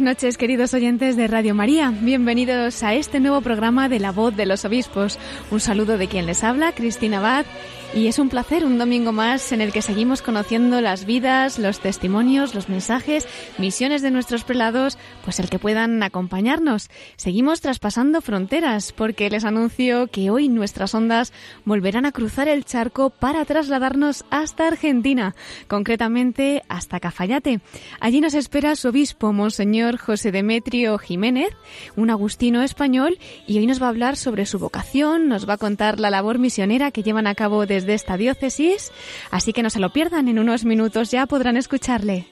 Buenas noches, queridos oyentes de Radio María. Bienvenidos a este nuevo programa de La Voz de los Obispos. Un saludo de quien les habla, Cristina Abad. Y es un placer un domingo más en el que seguimos conociendo las vidas, los testimonios, los mensajes, misiones de nuestros prelados, pues el que puedan acompañarnos. Seguimos traspasando fronteras porque les anuncio que hoy nuestras ondas volverán a cruzar el charco para trasladarnos hasta Argentina, concretamente hasta Cafayate. Allí nos espera su obispo, Monseñor José Demetrio Jiménez, un agustino español, y hoy nos va a hablar sobre su vocación, nos va a contar la labor misionera que llevan a cabo desde de esta diócesis, así que no se lo pierdan, en unos minutos ya podrán escucharle.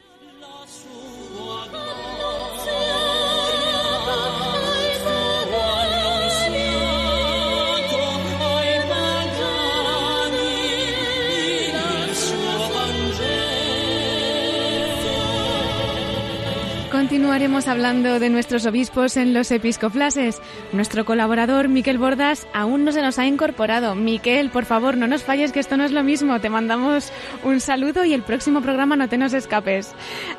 Continuaremos hablando de nuestros obispos en los episcoflases. Nuestro colaborador Miquel Bordas aún no se nos ha incorporado. Miquel, por favor, no nos falles que esto no es lo mismo. Te mandamos un saludo y el próximo programa no te nos escapes.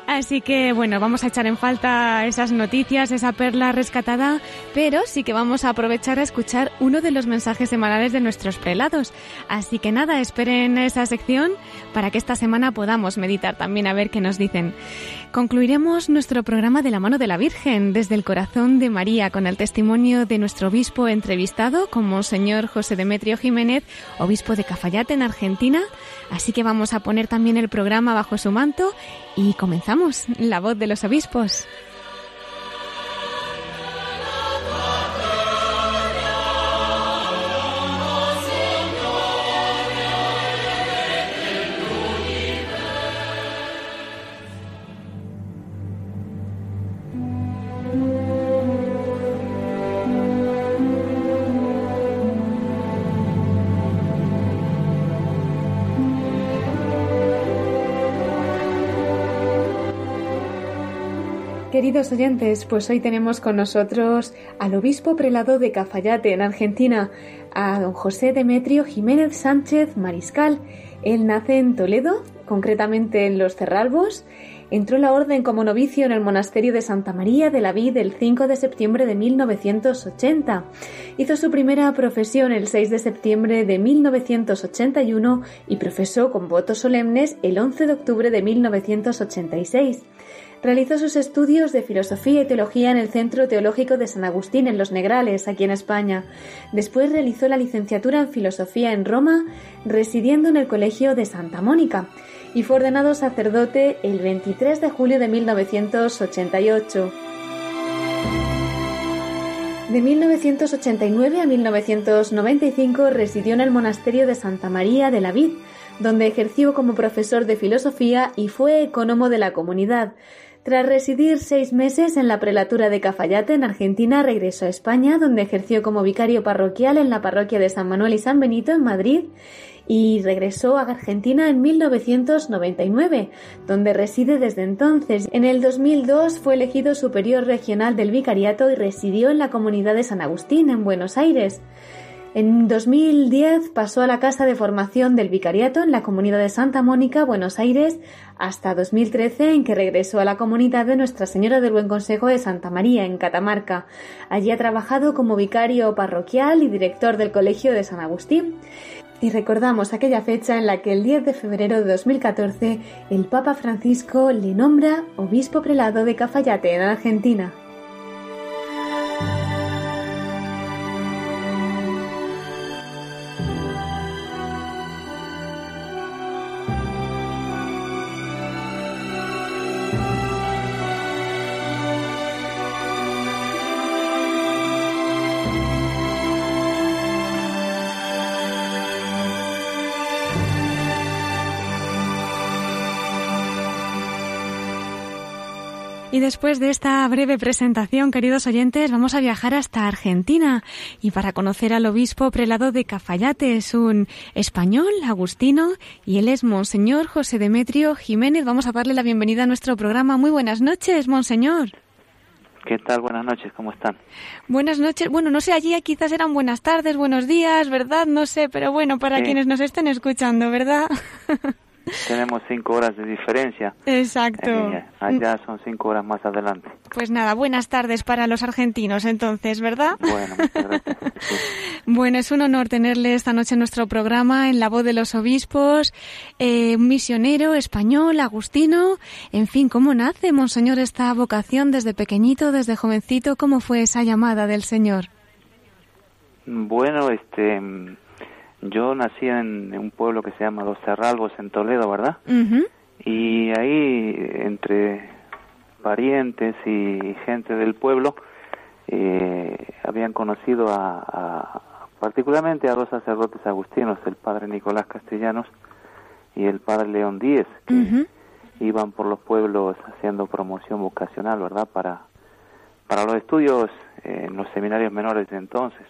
Así que bueno, vamos a echar en falta esas noticias, esa perla rescatada, pero sí que vamos a aprovechar a escuchar uno de los mensajes semanales de nuestros prelados. Así que nada, esperen esa sección para que esta semana podamos meditar también a ver qué nos dicen. Concluiremos nuestro programa de la mano de la Virgen desde el corazón de María con el testimonio de nuestro obispo entrevistado como señor José Demetrio Jiménez, obispo de Cafayate en Argentina. Así que vamos a poner también el programa bajo su manto y comenzamos la voz de los obispos. Queridos oyentes, pues hoy tenemos con nosotros al obispo prelado de Cafayate, en Argentina, a don José Demetrio Jiménez Sánchez Mariscal. Él nace en Toledo, concretamente en Los Cerralbos. Entró en la orden como novicio en el monasterio de Santa María de la Vid el 5 de septiembre de 1980. Hizo su primera profesión el 6 de septiembre de 1981 y profesó con votos solemnes el 11 de octubre de 1986. Realizó sus estudios de filosofía y teología en el Centro Teológico de San Agustín en Los Negrales, aquí en España. Después realizó la licenciatura en filosofía en Roma, residiendo en el Colegio de Santa Mónica, y fue ordenado sacerdote el 23 de julio de 1988. De 1989 a 1995 residió en el monasterio de Santa María de la Vid, donde ejerció como profesor de filosofía y fue ecónomo de la comunidad. Tras residir seis meses en la prelatura de Cafayate, en Argentina, regresó a España, donde ejerció como vicario parroquial en la parroquia de San Manuel y San Benito, en Madrid, y regresó a Argentina en 1999, donde reside desde entonces. En el 2002 fue elegido superior regional del vicariato y residió en la comunidad de San Agustín, en Buenos Aires. En 2010 pasó a la Casa de Formación del Vicariato en la Comunidad de Santa Mónica, Buenos Aires, hasta 2013 en que regresó a la comunidad de Nuestra Señora del Buen Consejo de Santa María, en Catamarca. Allí ha trabajado como vicario parroquial y director del Colegio de San Agustín. Y recordamos aquella fecha en la que el 10 de febrero de 2014 el Papa Francisco le nombra obispo prelado de Cafayate, en Argentina. Y después de esta breve presentación, queridos oyentes, vamos a viajar hasta Argentina y para conocer al obispo prelado de Cafayate. Es un español, agustino, y él es Monseñor José Demetrio Jiménez. Vamos a darle la bienvenida a nuestro programa. Muy buenas noches, Monseñor. ¿Qué tal? Buenas noches, ¿cómo están? Buenas noches. Bueno, no sé, allí quizás eran buenas tardes, buenos días, ¿verdad? No sé, pero bueno, para quienes nos estén escuchando, ¿verdad? Tenemos cinco horas de diferencia. Exacto. Eh, allá son cinco horas más adelante. Pues nada, buenas tardes para los argentinos entonces, ¿verdad? Bueno, muchas gracias. Bueno, es un honor tenerle esta noche en nuestro programa en la voz de los obispos, eh, un misionero español, agustino. En fin, ¿cómo nace, Monseñor, esta vocación desde pequeñito, desde jovencito? ¿Cómo fue esa llamada del Señor? Bueno, este yo nací en un pueblo que se llama Los Cerralbos en Toledo, ¿verdad? Y ahí, entre parientes y gente del pueblo, eh, habían conocido a, particularmente a dos sacerdotes agustinos, el padre Nicolás Castellanos y el padre León Díez, que iban por los pueblos haciendo promoción vocacional, ¿verdad? Para, para los estudios en los seminarios menores de entonces.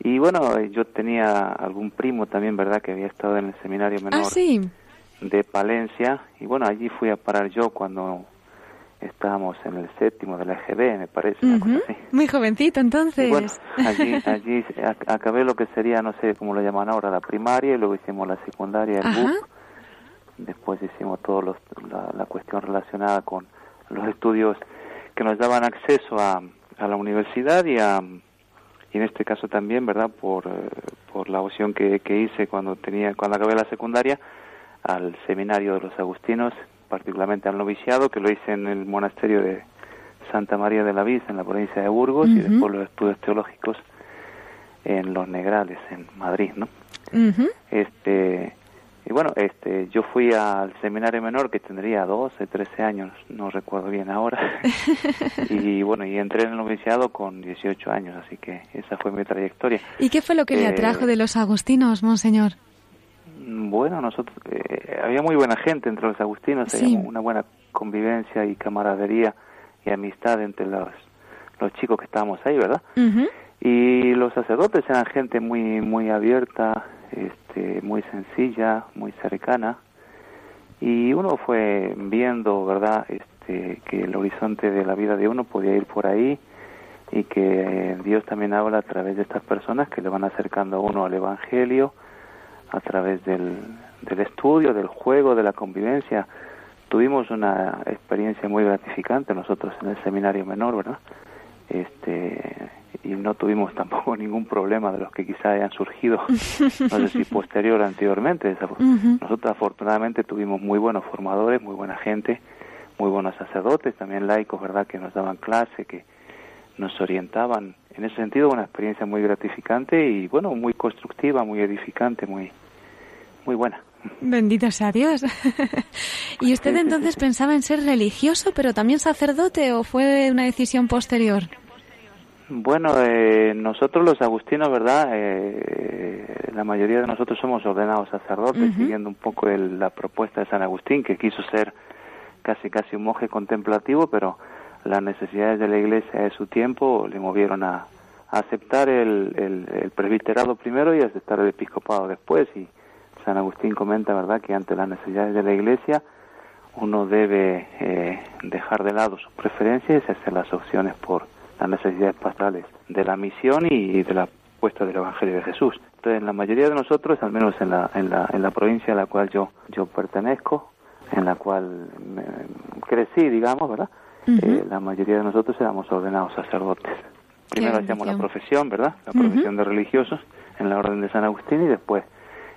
Y bueno, yo tenía algún primo también, ¿verdad?, que había estado en el seminario menor ah, de Palencia. Y bueno, allí fui a parar yo cuando estábamos en el séptimo de la EGB, me parece. Muy jovencito entonces. bueno, allí, allí acabé lo que sería, no sé cómo lo llaman ahora, la primaria, y luego hicimos la secundaria, el BUP. Después hicimos todo la, la, cuestión relacionada con los estudios que nos daban acceso a, a la universidad y a y en este caso también, ¿verdad? Por, eh, por la opción que, que hice cuando tenía cuando acabé la secundaria al seminario de los agustinos, particularmente al noviciado, que lo hice en el monasterio de Santa María de la Viz, en la provincia de Burgos, y después los estudios teológicos en Los Negrales, en Madrid, ¿no? Este y bueno, este, yo fui al seminario menor que tendría 12, 13 años, no recuerdo bien ahora. y bueno, y entré en el noviciado con 18 años, así que esa fue mi trayectoria. ¿Y qué fue lo que le atrajo de los agustinos, monseñor? Bueno, nosotros, eh, había muy buena gente entre los agustinos, había una buena convivencia y camaradería y amistad entre los, los chicos que estábamos ahí, ¿verdad? Y los sacerdotes eran gente muy, muy abierta, este, muy sencilla, muy cercana, y uno fue viendo, ¿verdad?, este, que el horizonte de la vida de uno podía ir por ahí y que Dios también habla a través de estas personas que le van acercando a uno al Evangelio, a través del, del estudio, del juego, de la convivencia. Tuvimos una experiencia muy gratificante nosotros en el seminario menor, ¿verdad? Este, y no tuvimos tampoco ningún problema de los que quizá hayan surgido, no sé si posterior o anteriormente. Nosotros afortunadamente tuvimos muy buenos formadores, muy buena gente, muy buenos sacerdotes, también laicos, ¿verdad?, que nos daban clase, que nos orientaban. En ese sentido, una experiencia muy gratificante y, bueno, muy constructiva, muy edificante, muy, muy buena. Bendito sea Dios. ¿Y usted entonces pensaba en ser religioso, pero también sacerdote, o fue una decisión posterior? Bueno, eh, nosotros los agustinos, ¿verdad? Eh, la mayoría de nosotros somos ordenados sacerdotes, siguiendo un poco la propuesta de San Agustín, que quiso ser casi casi un monje contemplativo, pero las necesidades de la Iglesia de su tiempo le movieron a, aceptar el, el, presbiterado primero y aceptar el episcopado después. Y San Agustín comenta, ¿verdad?, que ante las necesidades de la Iglesia uno debe eh, dejar de lado sus preferencias y hacer las opciones por las necesidades pastorales de la misión y de la puesta del Evangelio de Jesús. Entonces, la mayoría de nosotros, al menos en la, en la, en la provincia a la cual yo, yo pertenezco, en la cual crecí, digamos, ¿verdad? Eh, la mayoría de nosotros éramos ordenados sacerdotes. Primero hacíamos la profesión, ¿verdad? La profesión de religiosos en la Orden de San Agustín y después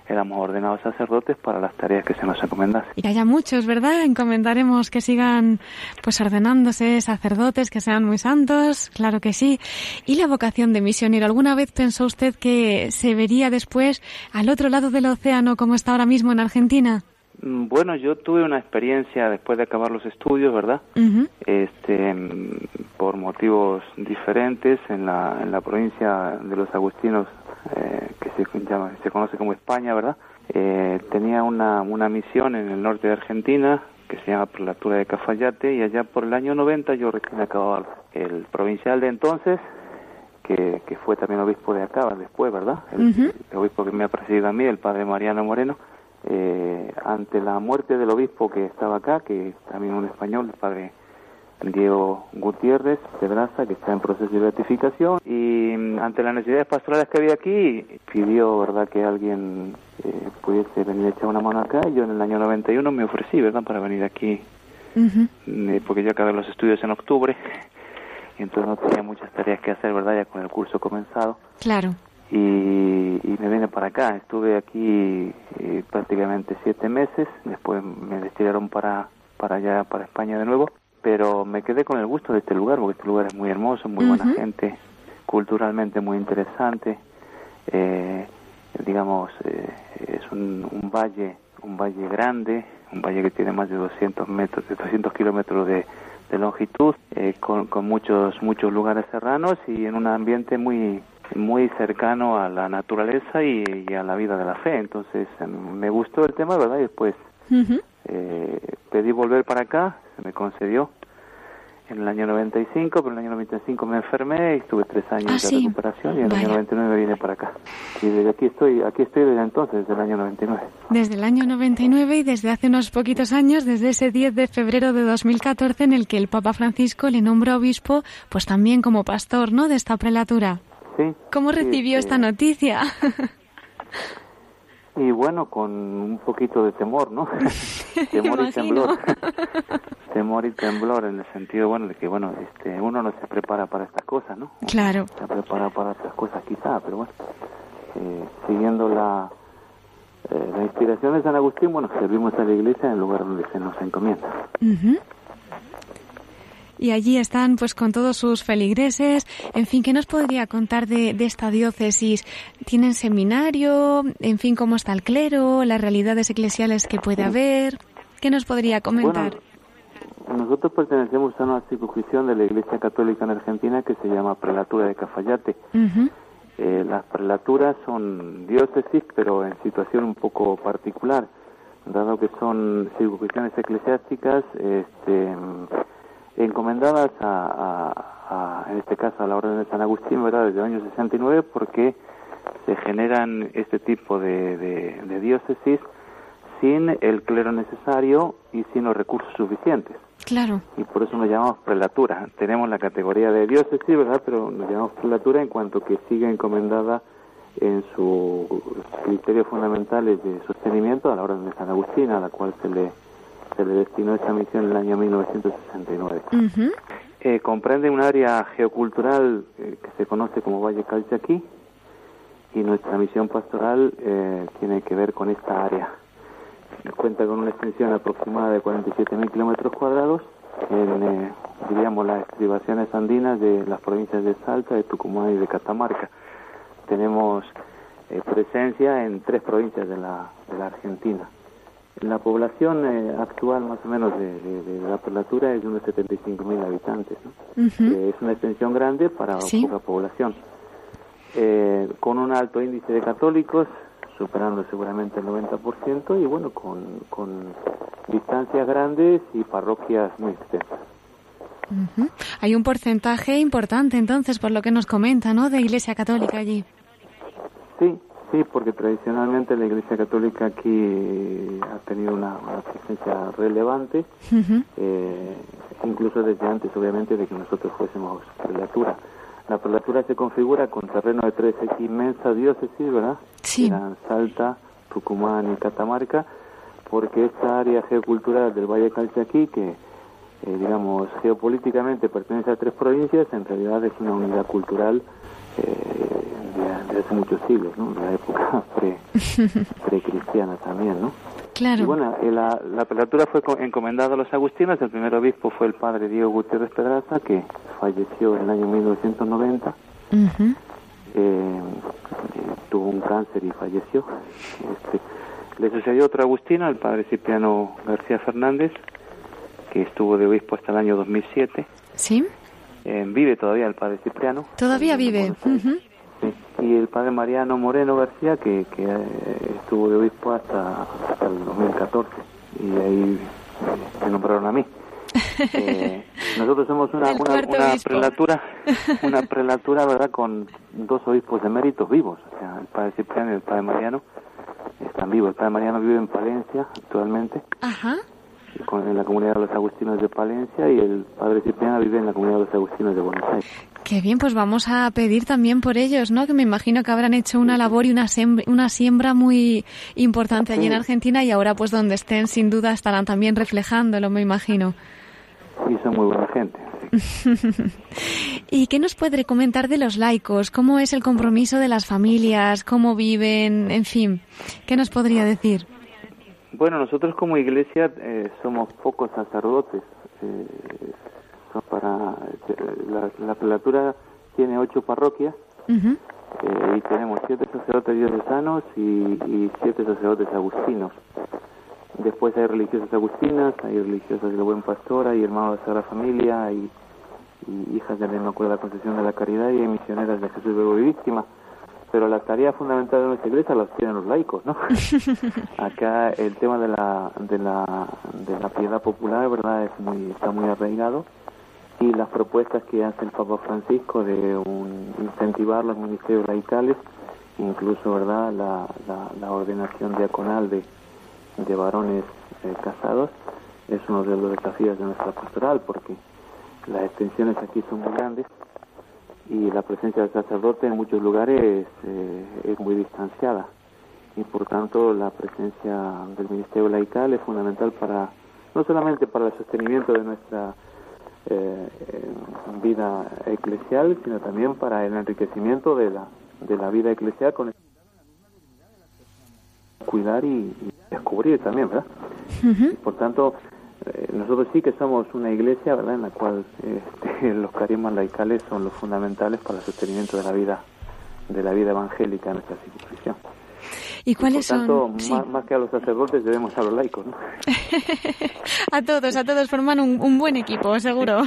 éramos ordenados sacerdotes para las tareas que se nos encomendasen. Y haya muchos, ¿verdad? Encomendaremos que sigan pues ordenándose sacerdotes, que sean muy santos, claro que sí. ¿Y la vocación de misionero? ¿Alguna vez pensó usted que se vería después al otro lado del océano como está ahora mismo en Argentina? Mm, bueno, yo tuve una experiencia después de acabar los estudios, ¿verdad? Este, mm, por motivos diferentes en la, en la provincia de los Agustinos eh, que se, llama, se conoce como España, ¿verdad? Eh, tenía una, una misión en el norte de Argentina que se llama Prelatura de Cafayate, y allá por el año 90 yo recién acababa el provincial de entonces, que, que fue también obispo de acá después, ¿verdad? El, obispo que me ha presidido a mí, el padre Mariano Moreno, eh, ante la muerte del obispo que estaba acá, que también un español, el padre Diego Gutiérrez Pedraza, que está en proceso de beatificación, y mm, ante las necesidades pastorales que había aquí, pidió, ¿verdad?, que alguien eh, pudiese venir a echar una mano acá, y yo en el año 91 me ofrecí, ¿verdad?, para venir aquí, eh, porque yo acabé los estudios en octubre, y entonces no tenía muchas tareas que hacer, ¿verdad?, ya con el curso comenzado. Claro. Y, y me vine para acá, estuve aquí eh, prácticamente siete meses, después me destinaron para, para allá, para España de nuevo, pero me quedé con el gusto de este lugar, porque este lugar es muy hermoso, muy buena gente, culturalmente muy interesante, eh, digamos, eh, es un, un, valle, un valle grande, un valle que tiene más de 200 metros, de 200 kilómetros de, de longitud, eh, con, con, muchos muchos lugares serranos y en un ambiente muy muy cercano a la naturaleza y, y a la vida de la fe. Entonces me gustó el tema, ¿verdad? Y después eh, pedí volver para acá, se me concedió en el año 95, pero en el año 95 me enfermé y estuve tres años ah, de recuperación y en el año 99 me vine para acá. Y desde aquí estoy, aquí estoy desde entonces, desde el año 99. Desde el año 99 y desde hace unos poquitos años, desde ese 10 de febrero de 2014 en el que el Papa Francisco le nombró obispo, pues también como pastor, ¿no?, de esta prelatura. Sí. ¿Cómo recibió esta noticia? Y bueno, con un poquito de temor, ¿no? temor y temblor. temor y temblor en el sentido, bueno, de que, bueno, este, uno no se prepara para estas cosas, ¿no? Claro. Se prepara para estas cosas quizá, pero bueno, eh, siguiendo la, eh, la inspiración de San Agustín, bueno, servimos a la iglesia en el lugar donde se nos encomienda y allí están pues con todos sus feligreses. En fin, ¿qué nos podría contar de, de, esta diócesis? ¿Tienen seminario? En fin, ¿cómo está el clero? ¿Las realidades eclesiales que puede haber? ¿Qué nos podría comentar? Bueno, nosotros pertenecemos a una circunscripción de la Iglesia Católica en Argentina que se llama Prelatura de Cafayate. Uh -huh. eh, las prelaturas son diócesis, pero en situación un poco particular, dado que son circunscripciones eclesiásticas, este encomendadas a, a, a, en este caso a la Orden de San Agustín, ¿verdad? Desde el año 69, porque se generan este tipo de, de, de diócesis sin el clero necesario y sin los recursos suficientes. Claro. Y por eso nos llamamos prelatura. Tenemos la categoría de diócesis, ¿verdad? Pero nos llamamos prelatura en cuanto que sigue encomendada en sus criterios fundamentales de sostenimiento a la Orden de San Agustín, a la cual se le se le destinó esa misión en el año 1969. Uh -huh. eh, comprende un área geocultural eh, que se conoce como Valle Calchaquí y nuestra misión pastoral eh, tiene que ver con esta área. Cuenta con una extensión aproximada de 47.000 kilómetros cuadrados en, eh, diríamos, las estribaciones andinas de las provincias de Salta, de Tucumán y de Catamarca. Tenemos eh, presencia en tres provincias de la, de la Argentina. La población eh, actual más o menos de, de, de, la prelatura es de unos 75 mil habitantes. ¿no? Uh -huh. eh, es una extensión grande para ¿Sí? poca población. Eh, con un alto índice de católicos, superando seguramente el 90%, y bueno, con, con distancias grandes y parroquias muy extensas. Uh -huh. Hay un porcentaje importante entonces, por lo que nos comenta, ¿no?, de Iglesia Católica allí. Sí, Sí, porque tradicionalmente la Iglesia Católica aquí ha tenido una, una presencia relevante, uh -huh. eh, incluso desde antes, obviamente, de que nosotros fuésemos prelatura. La prelatura se configura con terreno de tres inmensas diócesis, ¿verdad? Sí. Eran Salta, Tucumán y Catamarca, porque esta área geocultural del Valle Calchaquí, que eh, digamos geopolíticamente pertenece a tres provincias, en realidad es una unidad cultural eh, de, de, hace muchos siglos, ¿no? La época pre, pre-cristiana también, ¿no? Claro. Y bueno, eh, la, la prelatura fue encomendada a los agustinos, el primer obispo fue el padre Diego Gutiérrez Pedraza, que falleció en el año 1990. Uh -huh. eh, tuvo un cáncer y falleció. Este, le sucedió otro agustino, el padre Cipriano García Fernández, que estuvo de obispo hasta el año 2007. Sí. Eh, vive todavía el padre Cipriano. Todavía vive. Uh -huh. Sí. Y el padre Mariano Moreno García, que, que eh, estuvo de obispo hasta, hasta, el 2014. Y ahí, eh, nombraron a mí. Eh, nosotros somos una, una, prelatura, una prelatura, ¿verdad?, con dos obispos de méritos vivos, o sea, el padre Cipriano y el padre Mariano están vivos. El padre Mariano vive en Palencia actualmente, Ajá. en la comunidad de los agustinos de Palencia, y el padre Cipriano vive en la comunidad de los agustinos de Buenos Aires. Qué bien, pues vamos a pedir también por ellos, ¿no? Que me imagino que habrán hecho una labor y una siembra, una siembra muy importante allí en Argentina y ahora pues donde estén sin duda estarán también reflejándolo, me imagino. Sí, son muy buena gente. ¿Y qué nos puede comentar de los laicos? ¿Cómo es el compromiso de las familias? ¿Cómo viven? En fin, ¿qué nos podría decir? Bueno, nosotros como iglesia eh, somos pocos sacerdotes. Eh, para la, la prelatura tiene ocho parroquias eh, y tenemos siete sacerdotes diocesanos y, y siete sacerdotes agustinos. Después hay religiosas agustinas, hay religiosas del Buen Pastor, hay hermanos de Sagrada Familia, hay, hijas de la Inmaculada Concepción de la Caridad y hay misioneras de Jesús Verbo y Víctima. Pero la tarea fundamental de nuestra iglesia la tienen los laicos, ¿no? Acá el tema de la, de la, de la piedad popular, ¿verdad?, es muy, está muy arraigado y las propuestas que hace el Papa Francisco de un, incentivar los ministerios laicales, incluso verdad la, la, ordenación diaconal de, de varones eh, casados, es uno de los desafíos de nuestra pastoral porque las extensiones aquí son muy grandes y la presencia del sacerdote en muchos lugares eh, es muy distanciada. Y por tanto la presencia del ministerio laical es fundamental para no solamente para el sostenimiento de nuestra eh, vida eclesial, sino también para el enriquecimiento de la, de la vida eclesial con cuidar y, descubrir también, ¿verdad? Por tanto, eh, nosotros sí que somos una iglesia, ¿verdad?, en la cual este, los carismas laicales son los fundamentales para el sostenimiento de la vida de la vida evangélica en nuestra circunscripción. ¿Y cuáles por tanto, son? Más, que a los sacerdotes debemos a los laicos, ¿no? a todos, a todos forman un, buen equipo, seguro.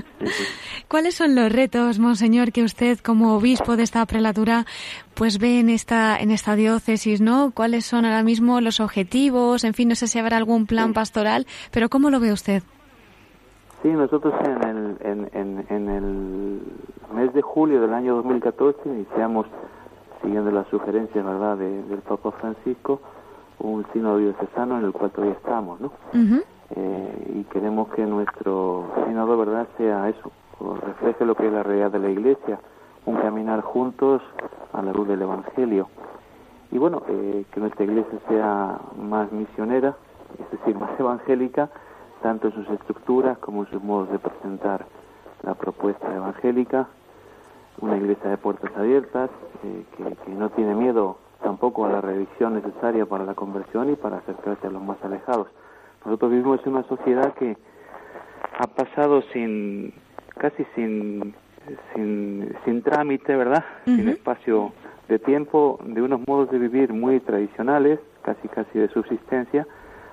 ¿Cuáles son los retos, monseñor, que usted como obispo de esta prelatura pues ve en esta en esta diócesis, ¿no? ¿Cuáles son ahora mismo los objetivos? En fin, no sé si habrá algún plan pastoral, pero ¿cómo lo ve usted? Sí, nosotros en el, en, en, en el mes de julio del año 2014 iniciamos siguiendo las sugerencias verdad del Papa Francisco un sínodo diocesano en el cual todavía estamos no eh, y queremos que nuestro sínodo verdad sea eso refleje lo que es la realidad de la Iglesia un caminar juntos a la luz del Evangelio. Y bueno eh, que nuestra Iglesia sea más misionera es decir más evangélica tanto en sus estructuras como en sus modos de presentar la propuesta evangélica una iglesia de puertas abiertas, eh, que, no tiene miedo tampoco a la revisión necesaria para la conversión y para acercarse a los más alejados. Nosotros vivimos en una sociedad que ha pasado sin, casi sin, sin, sin trámite, ¿verdad? Sin espacio de tiempo, de unos modos de vivir muy tradicionales, casi casi de subsistencia,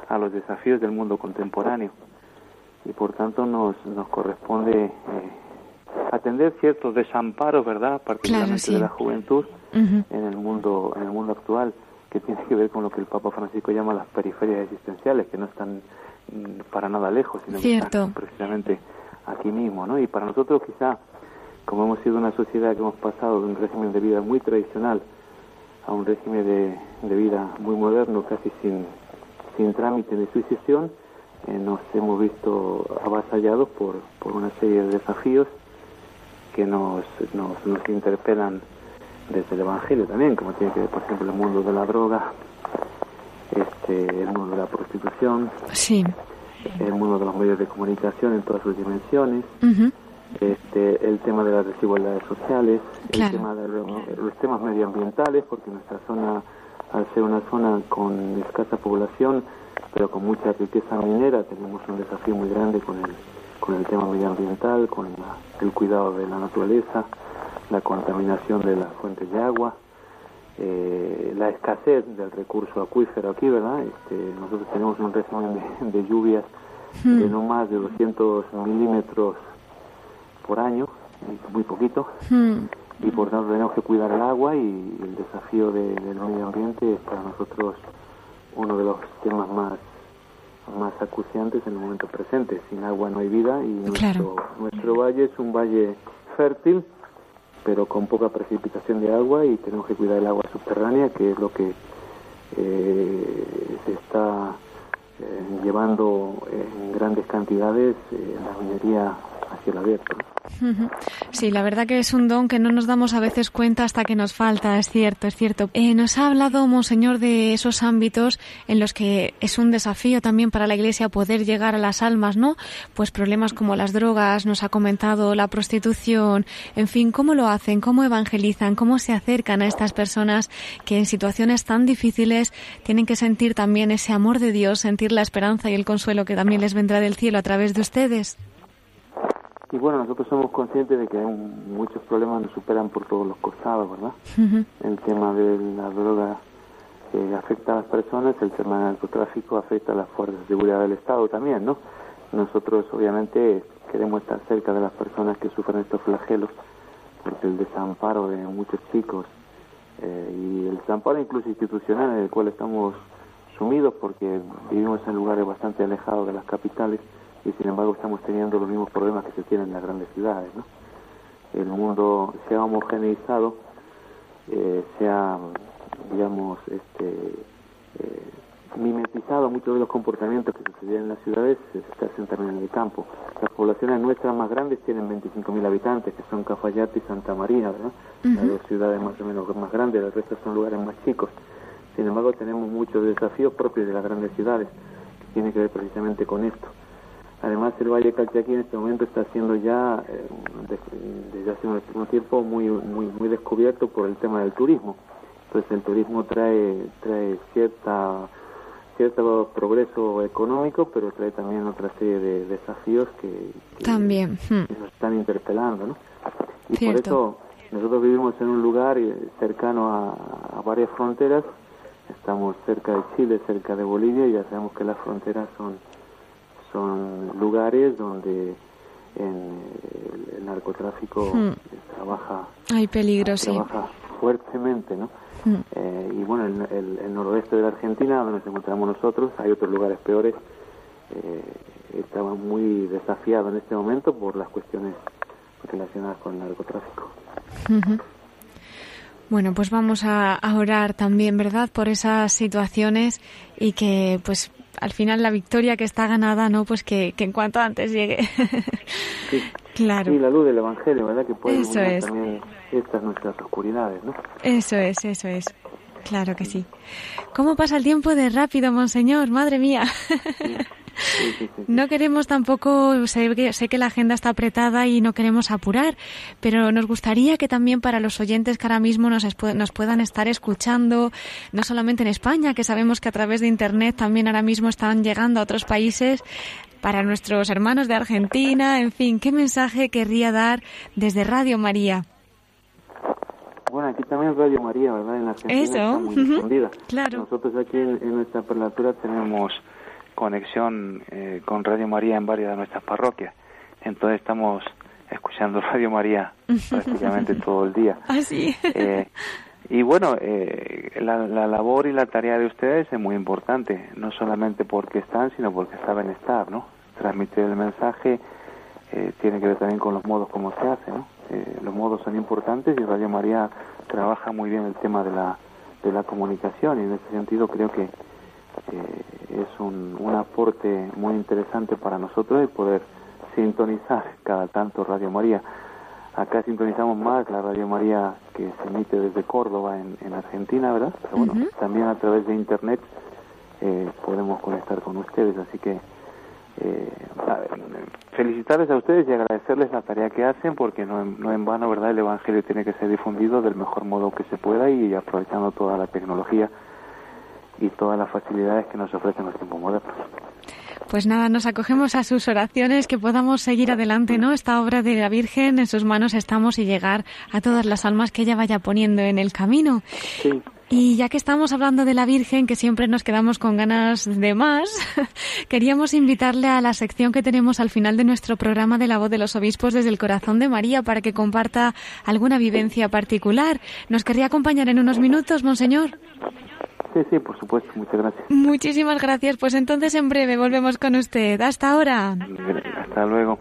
a los desafíos del mundo contemporáneo. Y por tanto nos, nos corresponde eh, atender ciertos desamparos, ¿verdad? Particularmente de la juventud en el mundo en el mundo actual, que tiene que ver con lo que el Papa Francisco llama las periferias existenciales, que no están mm, para nada lejos, sino que están precisamente aquí mismo, ¿no? Y para nosotros quizá, como hemos sido una sociedad que hemos pasado de un régimen de vida muy tradicional a un régimen de, de vida muy moderno, casi sin, sin trámite de sucesión, eh, nos hemos visto avasallados por, por una serie de desafíos que nos, nos, nos interpelan desde el Evangelio también, como tiene que ver, por ejemplo, el mundo de la droga, este, el mundo de la prostitución, sí. el mundo de los medios de comunicación en todas sus dimensiones, este, el tema de las desigualdades sociales, el tema de los, temas medioambientales, porque nuestra zona, al ser una zona con escasa población, pero con mucha riqueza minera, tenemos un desafío muy grande con el con el tema medioambiental, con el cuidado de la naturaleza, la contaminación de las fuentes de agua, eh, la escasez del recurso acuífero aquí, ¿verdad? Este, nosotros tenemos un régimen de, lluvias hmm. de no más de 200 milímetros por año, muy poquito, hmm. y por tanto tenemos que cuidar el agua y el desafío del medio ambiente es para nosotros uno de los temas más más acuciantes en el momento presente. Sin agua no hay vida y nuestro, nuestro valle es un valle fértil, pero con poca precipitación de agua y tenemos que cuidar el agua subterránea, que es lo que eh, se está eh, llevando en grandes cantidades eh, la minería hacia el abierto. Sí, la verdad que es un don que no nos damos a veces cuenta hasta que nos falta, es cierto, es cierto. Eh, nos ha hablado, Monseñor, de esos ámbitos en los que es un desafío también para la Iglesia poder llegar a las almas, ¿no? Pues problemas como las drogas, nos ha comentado la prostitución, en fin, ¿cómo lo hacen? ¿Cómo evangelizan? ¿Cómo se acercan a estas personas que en situaciones tan difíciles tienen que sentir también ese amor de Dios, sentir la esperanza y el consuelo que también les vendrá del cielo a través de ustedes? Y bueno, nosotros somos conscientes de que hay muchos problemas nos superan por todos los costados, ¿verdad? El tema de la droga eh, afecta a las personas, el tema del narcotráfico afecta a las fuerzas de seguridad del Estado también, ¿no? Nosotros obviamente queremos estar cerca de las personas que sufren estos flagelos, porque el desamparo de muchos chicos eh, y el desamparo incluso institucional en el cual estamos sumidos porque vivimos en lugares bastante alejados de las capitales, y sin embargo estamos teniendo los mismos problemas que se tienen en las grandes ciudades. ¿no? El mundo se ha homogeneizado, eh, se ha, digamos, este, eh, mimetizado muchos de los comportamientos que sucedían en las ciudades, se hacen también en el campo. Las poblaciones nuestras más grandes tienen 25.000 habitantes, que son Cafayate y Santa María, ¿verdad? Las dos ciudades más o menos más grandes, el resto son lugares más chicos. Sin embargo, tenemos muchos desafíos propios de las grandes ciudades, que tienen que ver precisamente con esto. Además, el Valle Calchaquí en este momento está siendo ya, eh, desde hace un, tiempo, muy, muy, muy descubierto por el tema del turismo. Entonces, el turismo trae, trae cierta cierto progreso económico, pero trae también otra serie de desafíos que, también hmm. nos están interpelando, ¿no? Y por eso nosotros vivimos en un lugar eh, cercano a, a, varias fronteras, estamos cerca de Chile, cerca de Bolivia, y ya sabemos que las fronteras son son lugares donde en el, narcotráfico hmm. trabaja hay peligro trabaja fuertemente no hmm. eh, y bueno el, el, noroeste de la Argentina donde nos encontramos nosotros hay otros lugares peores eh, estaba muy desafiado en este momento por las cuestiones relacionadas con el narcotráfico Bueno, pues vamos a, a, orar también, ¿verdad?, por esas situaciones y que, pues, al final la victoria que está ganada, ¿no? Pues que, que en cuanto antes llegue. sí. Claro. Y la luz del Evangelio, ¿verdad? Que puede eso es. también estas nuestras oscuridades, ¿no? Eso es, eso es. Claro que sí. ¿Cómo pasa el tiempo de rápido, monseñor? Madre mía. Sí. No queremos tampoco, sé que, sé que la agenda está apretada y no queremos apurar, pero nos gustaría que también para los oyentes que ahora mismo nos, nos puedan estar escuchando, no solamente en España, que sabemos que a través de Internet también ahora mismo están llegando a otros países, para nuestros hermanos de Argentina, en fin, ¿qué mensaje querría dar desde Radio María? Bueno, aquí también Radio María, ¿verdad? En Argentina Eso, muy claro. Nosotros aquí en, en nuestra prelatura tenemos conexión eh, con Radio María en varias de nuestras parroquias. Entonces estamos escuchando Radio María prácticamente todo el día. ¿Ah, sí? Eh, y bueno, eh, la, la, labor y la tarea de ustedes es muy importante, no solamente porque están, sino porque saben estar, ¿no? Transmitir el mensaje tiene que ver también con los modos como se hace, ¿no? los modos son importantes y Radio María trabaja muy bien el tema de la, de la comunicación y en ese sentido creo que eh, es un, un aporte muy interesante para nosotros el poder sintonizar cada tanto Radio María. Acá sintonizamos más la Radio María que se emite desde Córdoba en, en Argentina, ¿verdad? Pero bueno, también a través de Internet eh, podemos conectar con ustedes, así que eh, felicitarles a ustedes y agradecerles la tarea que hacen porque no, no en vano, ¿verdad? El Evangelio tiene que ser difundido del mejor modo que se pueda y aprovechando toda la tecnología y todas las facilidades que nos ofrecen los tiempos modernos. Pues nada, nos acogemos a sus oraciones, que podamos seguir adelante, ¿no? Esta obra de la Virgen, en sus manos estamos y llegar a todas las almas que ella vaya poniendo en el camino. Sí. Y ya que estamos hablando de la Virgen, que siempre nos quedamos con ganas de más, queríamos invitarle a la sección que tenemos al final de nuestro programa de la voz de los obispos desde el corazón de María para que comparta alguna vivencia particular. ¿Nos querría acompañar en unos minutos, Monseñor? Sí, sí, por supuesto. Muchas gracias. Muchísimas gracias. Pues entonces en breve volvemos con usted. Hasta ahora. Hasta luego.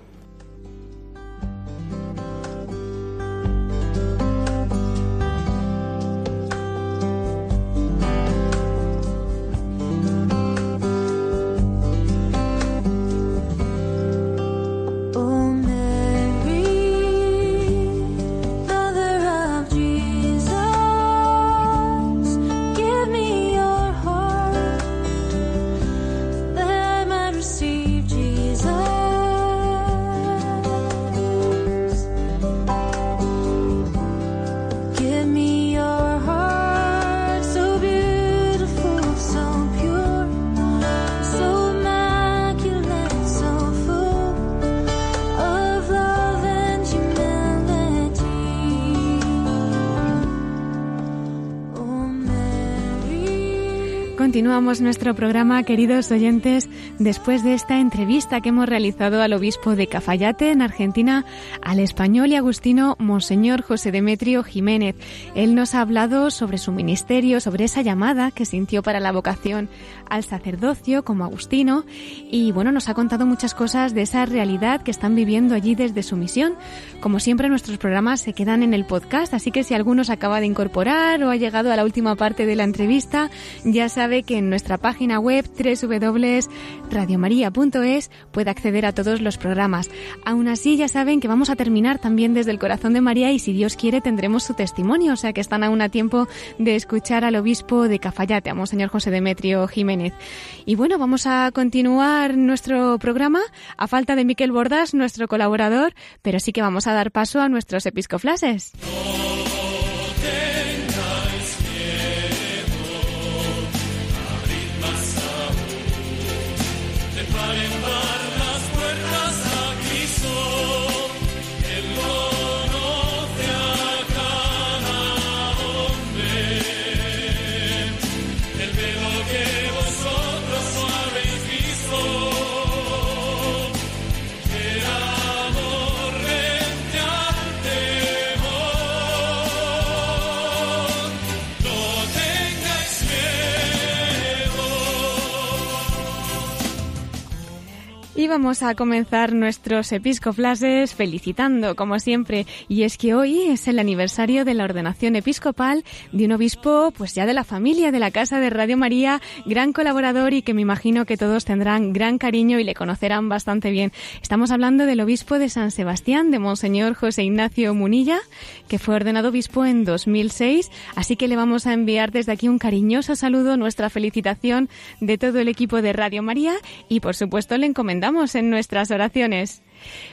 Continuamos nuestro programa, queridos oyentes, después de esta entrevista que hemos realizado al obispo de Cafayate, en Argentina, al español y agustino Monseñor José Demetrio Jiménez. Él nos ha hablado sobre su ministerio, sobre esa llamada que sintió para la vocación al sacerdocio como agustino y bueno, nos ha contado muchas cosas de esa realidad que están viviendo allí desde su misión. Como siempre, nuestros programas se quedan en el podcast, así que si alguno se acaba de incorporar o ha llegado a la última parte de la entrevista, ya sabe que en nuestra página web www.radiomaria.es puede acceder a todos los programas. Aún así, ya saben que vamos a terminar también desde el corazón de María y si Dios quiere tendremos su testimonio, o sea que están aún a tiempo de escuchar al obispo de Cafayate, a Monseñor José Demetrio Jiménez. Y bueno, vamos a continuar nuestro programa a falta de Miquel Bordas, nuestro colaborador, pero sí que vamos a dar paso a nuestros episcoflases. Y vamos a comenzar nuestros episcoflases felicitando, como siempre. Y es que hoy es el aniversario de la ordenación episcopal de un obispo, pues ya de la familia de la Casa de Radio María, gran colaborador y que me imagino que todos tendrán gran cariño y le conocerán bastante bien. Estamos hablando del obispo de San Sebastián, de Monseñor José Ignacio Munilla, que fue ordenado obispo en 2006. Así que le vamos a enviar desde aquí un cariñoso saludo, nuestra felicitación de todo el equipo de Radio María y por supuesto le encomendamos en nuestras oraciones.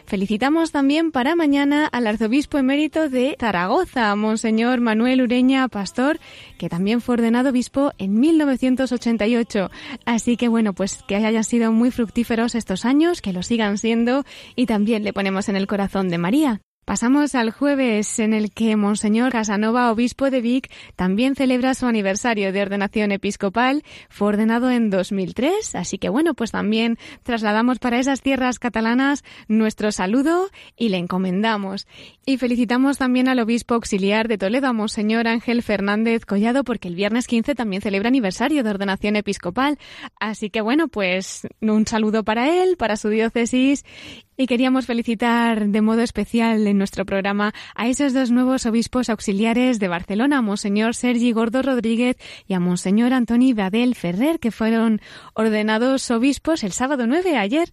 Felicitamos también para mañana al arzobispo emérito de Zaragoza, Monseñor Manuel Ureña Pastor, que también fue ordenado obispo en 1988. Así que bueno, pues que hayan sido muy fructíferos estos años, que lo sigan siendo y también le ponemos en el corazón de María. Pasamos al jueves en el que Monseñor Casanova, obispo de Vic, también celebra su aniversario de ordenación episcopal. Fue ordenado en 2003, así que bueno, pues también trasladamos para esas tierras catalanas nuestro saludo y le encomendamos. Y felicitamos también al obispo auxiliar de Toledo, a Monseñor Ángel Fernández Collado, porque el viernes 15 también celebra aniversario de ordenación episcopal. Así que bueno, pues un saludo para él, para su diócesis y queríamos felicitar de modo especial en nuestro programa a esos dos nuevos obispos auxiliares de Barcelona, Monseñor Sergi Gordo Rodríguez y a Monseñor Antoni Badel Ferrer, que fueron ordenados obispos el sábado 9, ayer,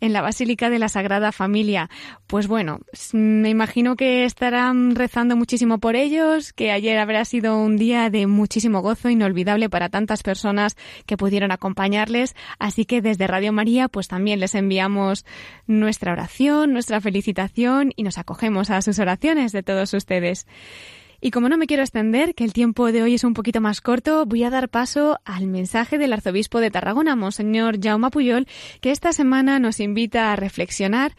en la Basílica de la Sagrada Familia. Pues bueno, me imagino que estarán rezando muchísimo por ellos, que ayer habrá sido un día de muchísimo gozo, inolvidable para tantas personas que pudieron acompañarles. Así que desde Radio María, pues también les enviamos nuestra oración, nuestra felicitación y nos acogemos a sus oraciones de todos ustedes. Y como no me quiero extender, que el tiempo de hoy es un poquito más corto, voy a dar paso al mensaje del arzobispo de Tarragona, Monseñor Jaume Puyol, que esta semana nos invita a reflexionar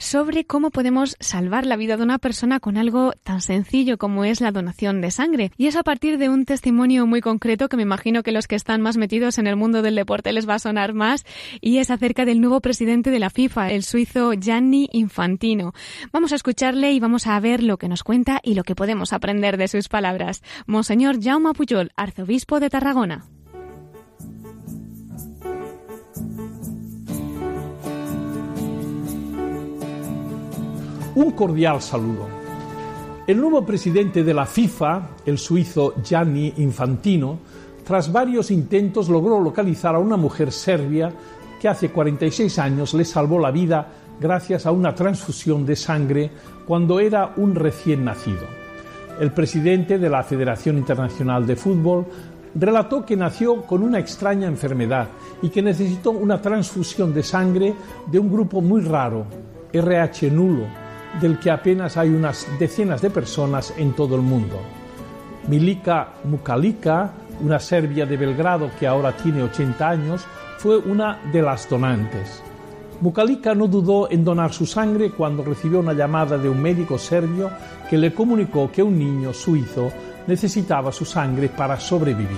sobre cómo podemos salvar la vida de una persona con algo tan sencillo como es la donación de sangre. Y es a partir de un testimonio muy concreto que me imagino que los que están más metidos en el mundo del deporte les va a sonar más, y es acerca del nuevo presidente de la FIFA, el suizo Gianni Infantino. Vamos a escucharle y vamos a ver lo que nos cuenta y lo que podemos aprender de sus palabras. Monseñor Jaume Puyol, arzobispo de Tarragona. Un cordial saludo. El nuevo presidente de la FIFA, el suizo Gianni Infantino, tras varios intentos logró localizar a una mujer serbia que hace 46 años le salvó la vida gracias a una transfusión de sangre cuando era un recién nacido. El presidente de la Federación Internacional de Fútbol relató que nació con una extraña enfermedad y que necesitó una transfusión de sangre de un grupo muy raro, RH nulo, del que apenas hay unas decenas de personas en todo el mundo. Milika Mukalika, una serbia de Belgrado que ahora tiene 80 años, fue una de las donantes. Mukalika no dudó en donar su sangre cuando recibió una llamada de un médico serbio que le comunicó que un niño suizo necesitaba su sangre para sobrevivir.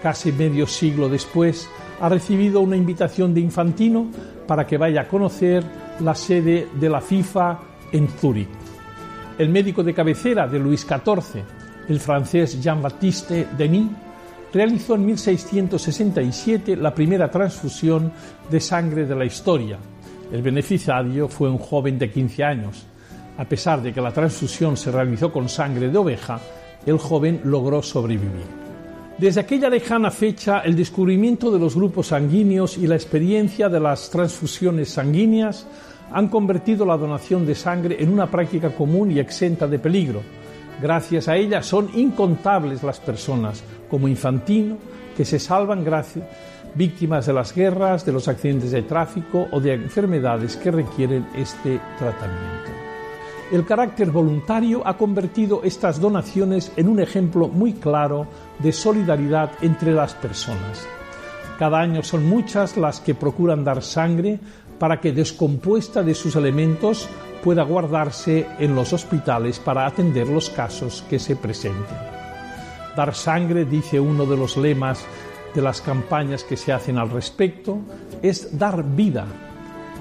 Casi medio siglo después, ha recibido una invitación de Infantino para que vaya a conocer la sede de la FIFA en Zúrich. El médico de cabecera de Luis XIV, el francés Jean-Baptiste Denis, realizó en 1667 la primera transfusión de sangre de la historia. El beneficiario fue un joven de 15 años. A pesar de que la transfusión se realizó con sangre de oveja, el joven logró sobrevivir. Desde aquella lejana fecha, el descubrimiento de los grupos sanguíneos y la experiencia de las transfusiones sanguíneas han convertido la donación de sangre en una práctica común y exenta de peligro. Gracias a ella son incontables las personas, como Infantino, que se salvan gracias víctimas de las guerras, de los accidentes de tráfico o de enfermedades que requieren este tratamiento. El carácter voluntario ha convertido estas donaciones en un ejemplo muy claro de solidaridad entre las personas. Cada año son muchas las que procuran dar sangre para que descompuesta de sus elementos pueda guardarse en los hospitales para atender los casos que se presenten. Dar sangre, dice uno de los lemas de las campañas que se hacen al respecto, es dar vida.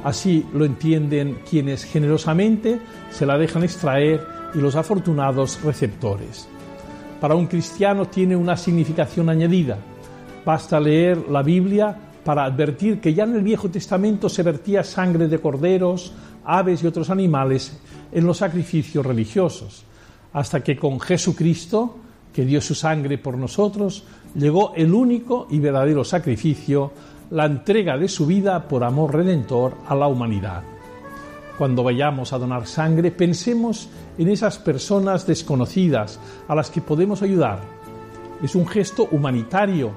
Así lo entienden quienes generosamente se la dejan extraer y los afortunados receptores. Para un cristiano tiene una significación añadida. Basta leer la Biblia para advertir que ya en el Viejo Testamento se vertía sangre de corderos, aves y otros animales en los sacrificios religiosos, hasta que con Jesucristo, que dio su sangre por nosotros, llegó el único y verdadero sacrificio, la entrega de su vida por amor redentor a la humanidad. Cuando vayamos a donar sangre, pensemos en esas personas desconocidas a las que podemos ayudar. Es un gesto humanitario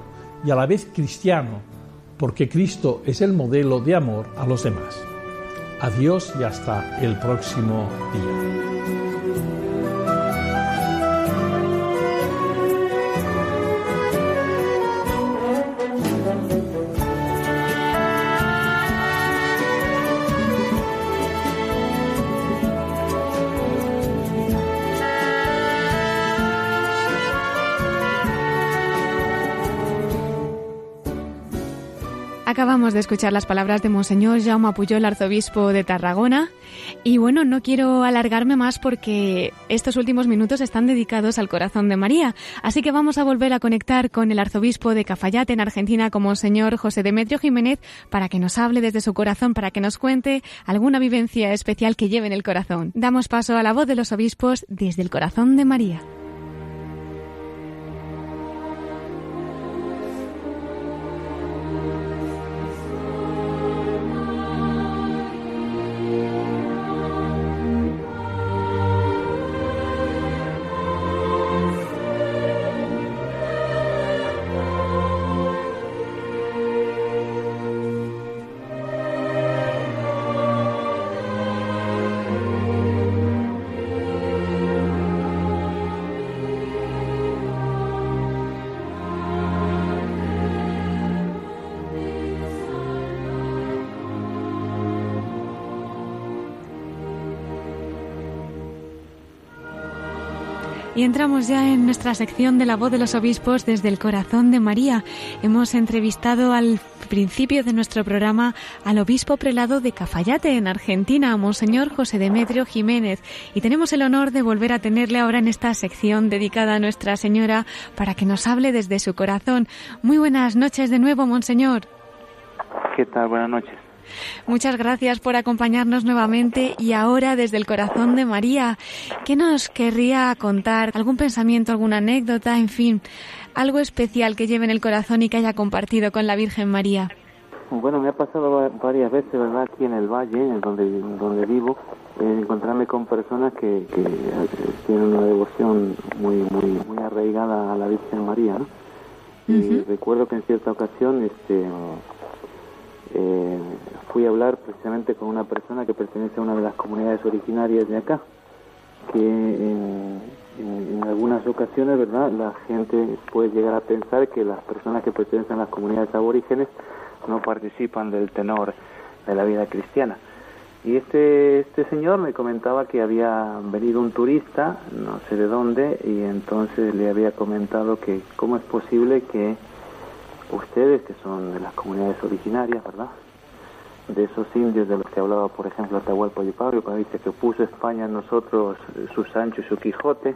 y a la vez cristiano, porque Cristo es el modelo de amor a los demás. Adiós y hasta el próximo día. Acabamos de escuchar las palabras de Monseñor Jaume Puyol, arzobispo de Tarragona. Y bueno, no quiero alargarme más porque estos últimos minutos están dedicados al corazón de María. Así que vamos a volver a conectar con el arzobispo de Cafayate en Argentina, como Monseñor José Demetrio Jiménez, para que nos hable desde su corazón, para que nos cuente alguna vivencia especial que lleve en el corazón. Damos paso a la voz de los obispos desde el corazón de María. Y entramos ya en nuestra sección de la voz de los obispos desde el corazón de María. Hemos entrevistado al principio de nuestro programa al obispo prelado de Cafayate, en Argentina, Monseñor José Demetrio Jiménez. Y tenemos el honor de volver a tenerle ahora en esta sección dedicada a Nuestra Señora para que nos hable desde su corazón. Muy buenas noches de nuevo, Monseñor. ¿Qué tal? Buenas noches. Muchas gracias por acompañarnos nuevamente y ahora desde el corazón de María, ¿qué nos querría contar? ¿Algún pensamiento, alguna anécdota, en fin, algo especial que lleve en el corazón y que haya compartido con la Virgen María? Bueno, me ha pasado varias veces, ¿verdad? Aquí en el valle, en donde, donde vivo, eh, encontrarme con personas que, que, tienen una devoción muy, muy, muy arraigada a la Virgen María, ¿no? Y recuerdo que en cierta ocasión, este, eh, fui a hablar precisamente con una persona que pertenece a una de las comunidades originarias de acá, que en, en, algunas ocasiones, ¿verdad? La gente puede llegar a pensar que las personas que pertenecen a las comunidades aborígenes no participan del tenor de la vida cristiana. Y este, este señor me comentaba que había venido un turista, no sé de dónde, y entonces le había comentado que cómo es posible que ustedes, que son de las comunidades originarias, ¿verdad? De esos indios de los que hablaba, por ejemplo, Atahualpa y Pablo, cuando dice que puso España en nosotros su Sancho y su Quijote,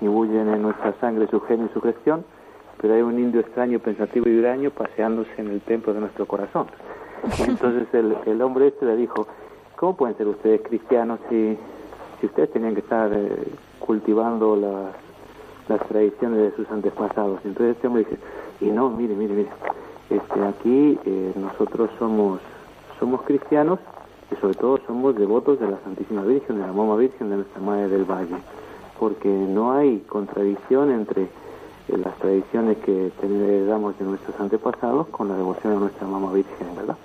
y bullen en nuestra sangre su genio y su gestión, pero hay un indio extraño, pensativo y huraño paseándose en el templo de nuestro corazón. Entonces el, el hombre este le dijo, ¿cómo pueden ser ustedes cristianos si, si ustedes tenían que estar eh, cultivando las, las tradiciones de sus antepasados? Entonces este hombre dice, y no, mire, mire, mire, este, aquí eh, nosotros somos, somos cristianos y sobre todo somos devotos de la Santísima Virgen, de la Mamá Virgen, de nuestra Madre del Valle, porque no hay contradicción entre las tradiciones que heredamos de nuestros antepasados con la devoción a nuestra mamá virgen, ¿verdad?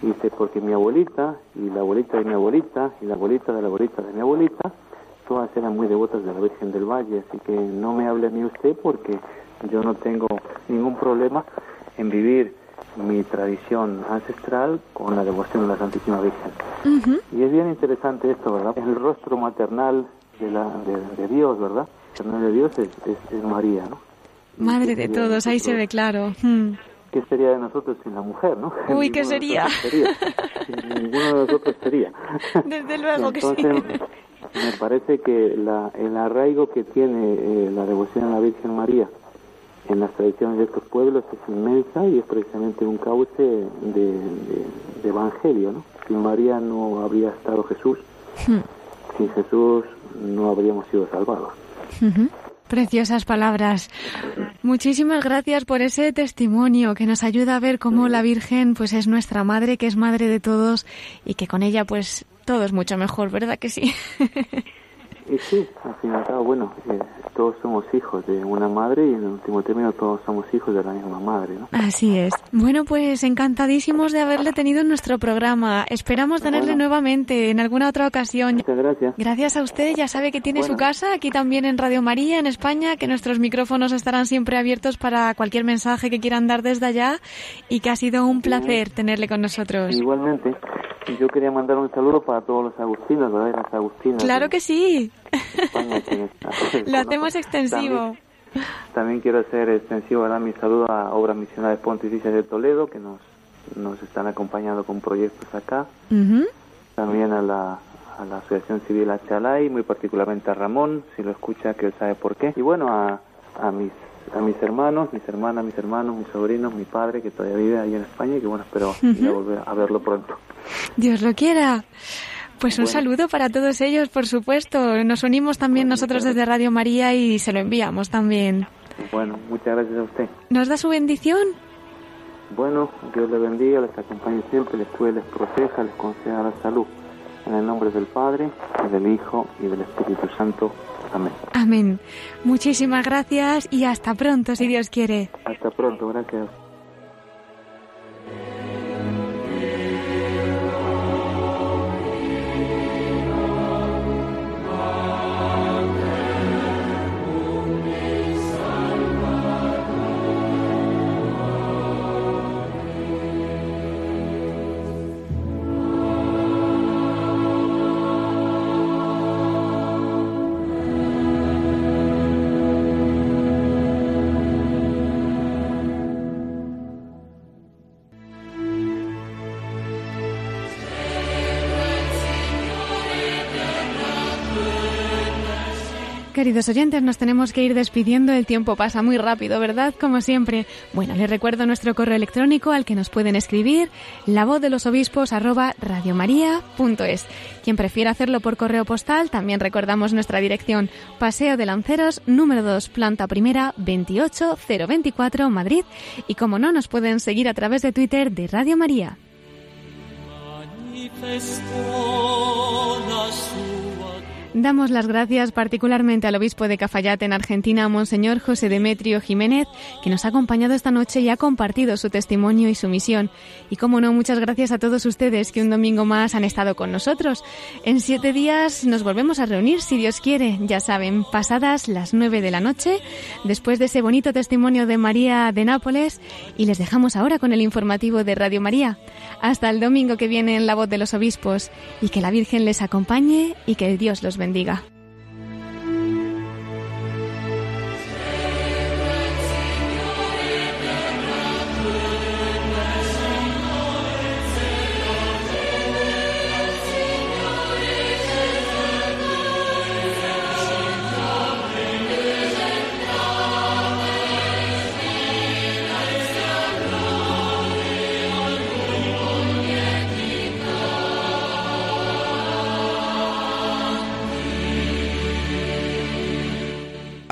Dice, porque mi abuelita y la abuelita de mi abuelita y la abuelita de la abuelita de mi abuelita, todas eran muy devotas de la Virgen del Valle, así que no me hable ni usted porque yo no tengo ningún problema en vivir mi tradición ancestral con la devoción a la Santísima Virgen. Y es bien interesante esto, ¿verdad? Es el rostro maternal de, la, de Dios, ¿verdad? Madre de Dios es, es, María, ¿no? Madre de todos, ahí se ve claro. Hmm. ¿Qué sería de nosotros sin la mujer, no? Uy, ¿qué sería? Ninguno de nosotros sería. Desde luego que sí. Me parece que la, el arraigo que tiene eh, la devoción a la Virgen María en las tradiciones de estos pueblos es inmensa y es precisamente un cauce de, de, evangelio, ¿no? Sin María no habría estado Jesús, hmm. sin Jesús no habríamos sido salvados. Preciosas palabras. Muchísimas gracias por ese testimonio que nos ayuda a ver cómo la Virgen pues es nuestra madre, que es madre de todos y que con ella pues todo es mucho mejor, ¿verdad que sí? Y sí, al fin y al cabo, bueno, eh, todos somos hijos de una madre y en último término todos somos hijos de la misma madre, ¿no? Así es. Bueno, pues encantadísimos de haberle tenido en nuestro programa. Esperamos tenerle nuevamente en alguna otra ocasión. Muchas gracias. Gracias a usted. Ya sabe que tiene su casa aquí también en Radio María, en España, que nuestros micrófonos estarán siempre abiertos para cualquier mensaje que quieran dar desde allá y que ha sido un placer tenerle con nosotros. Igualmente. Yo quería mandar un saludo para todos los agustinos, ¿verdad? Las agustinas. Claro que sí. Lo hacemos extensivo. También, quiero hacer extensivo ¿verdad? mi saludo a Obras Misionales Pontificias de Toledo, que nos, nos están acompañando con proyectos acá. También a la, a la Asociación Civil Achalay, muy particularmente a Ramón, si lo escucha, que él sabe por qué. Y bueno, a, a mis a mis hermanos, mis hermanas, mis hermanos, mis sobrinos, mi padre que todavía vive ahí en España y que bueno, espero volver a verlo pronto. Dios lo quiera. Pues un saludo para todos ellos, por supuesto. Nos unimos también nosotros desde Radio María y se lo enviamos también. Bueno, muchas gracias a usted. ¿Nos da su bendición? Bueno, Dios le bendiga, les acompañe siempre, les cuide, les proteja, les conceda la salud. En el nombre del Padre, y del Hijo, y del Espíritu Santo. Amén. Amén. Muchísimas gracias y hasta pronto, si Dios quiere. Hasta pronto, gracias. Queridos oyentes, nos tenemos que ir despidiendo. El tiempo pasa muy rápido, ¿verdad? Como siempre. Bueno, les recuerdo nuestro correo electrónico al que nos pueden escribir la voz de los obispos arroba radiomaria.es. Quien prefiera hacerlo por correo postal, también recordamos nuestra dirección Paseo de Lanceros, número 2, planta primera, 28024, Madrid. Y como no, nos pueden seguir a través de Twitter de Radio María. Damos las gracias particularmente al obispo de Cafayate en Argentina, Monseñor José Demetrio Jiménez, que nos ha acompañado esta noche y ha compartido su testimonio y su misión. Y como no, muchas gracias a todos ustedes que un domingo más han estado con nosotros. En siete días nos volvemos a reunir, si Dios quiere, ya saben, pasadas las nueve de la noche, después de ese bonito testimonio de María de Nápoles, y les dejamos ahora con el informativo de Radio María. Hasta el domingo que viene en la voz de los obispos, y que la Virgen les acompañe y que Dios los bendiga bendiga.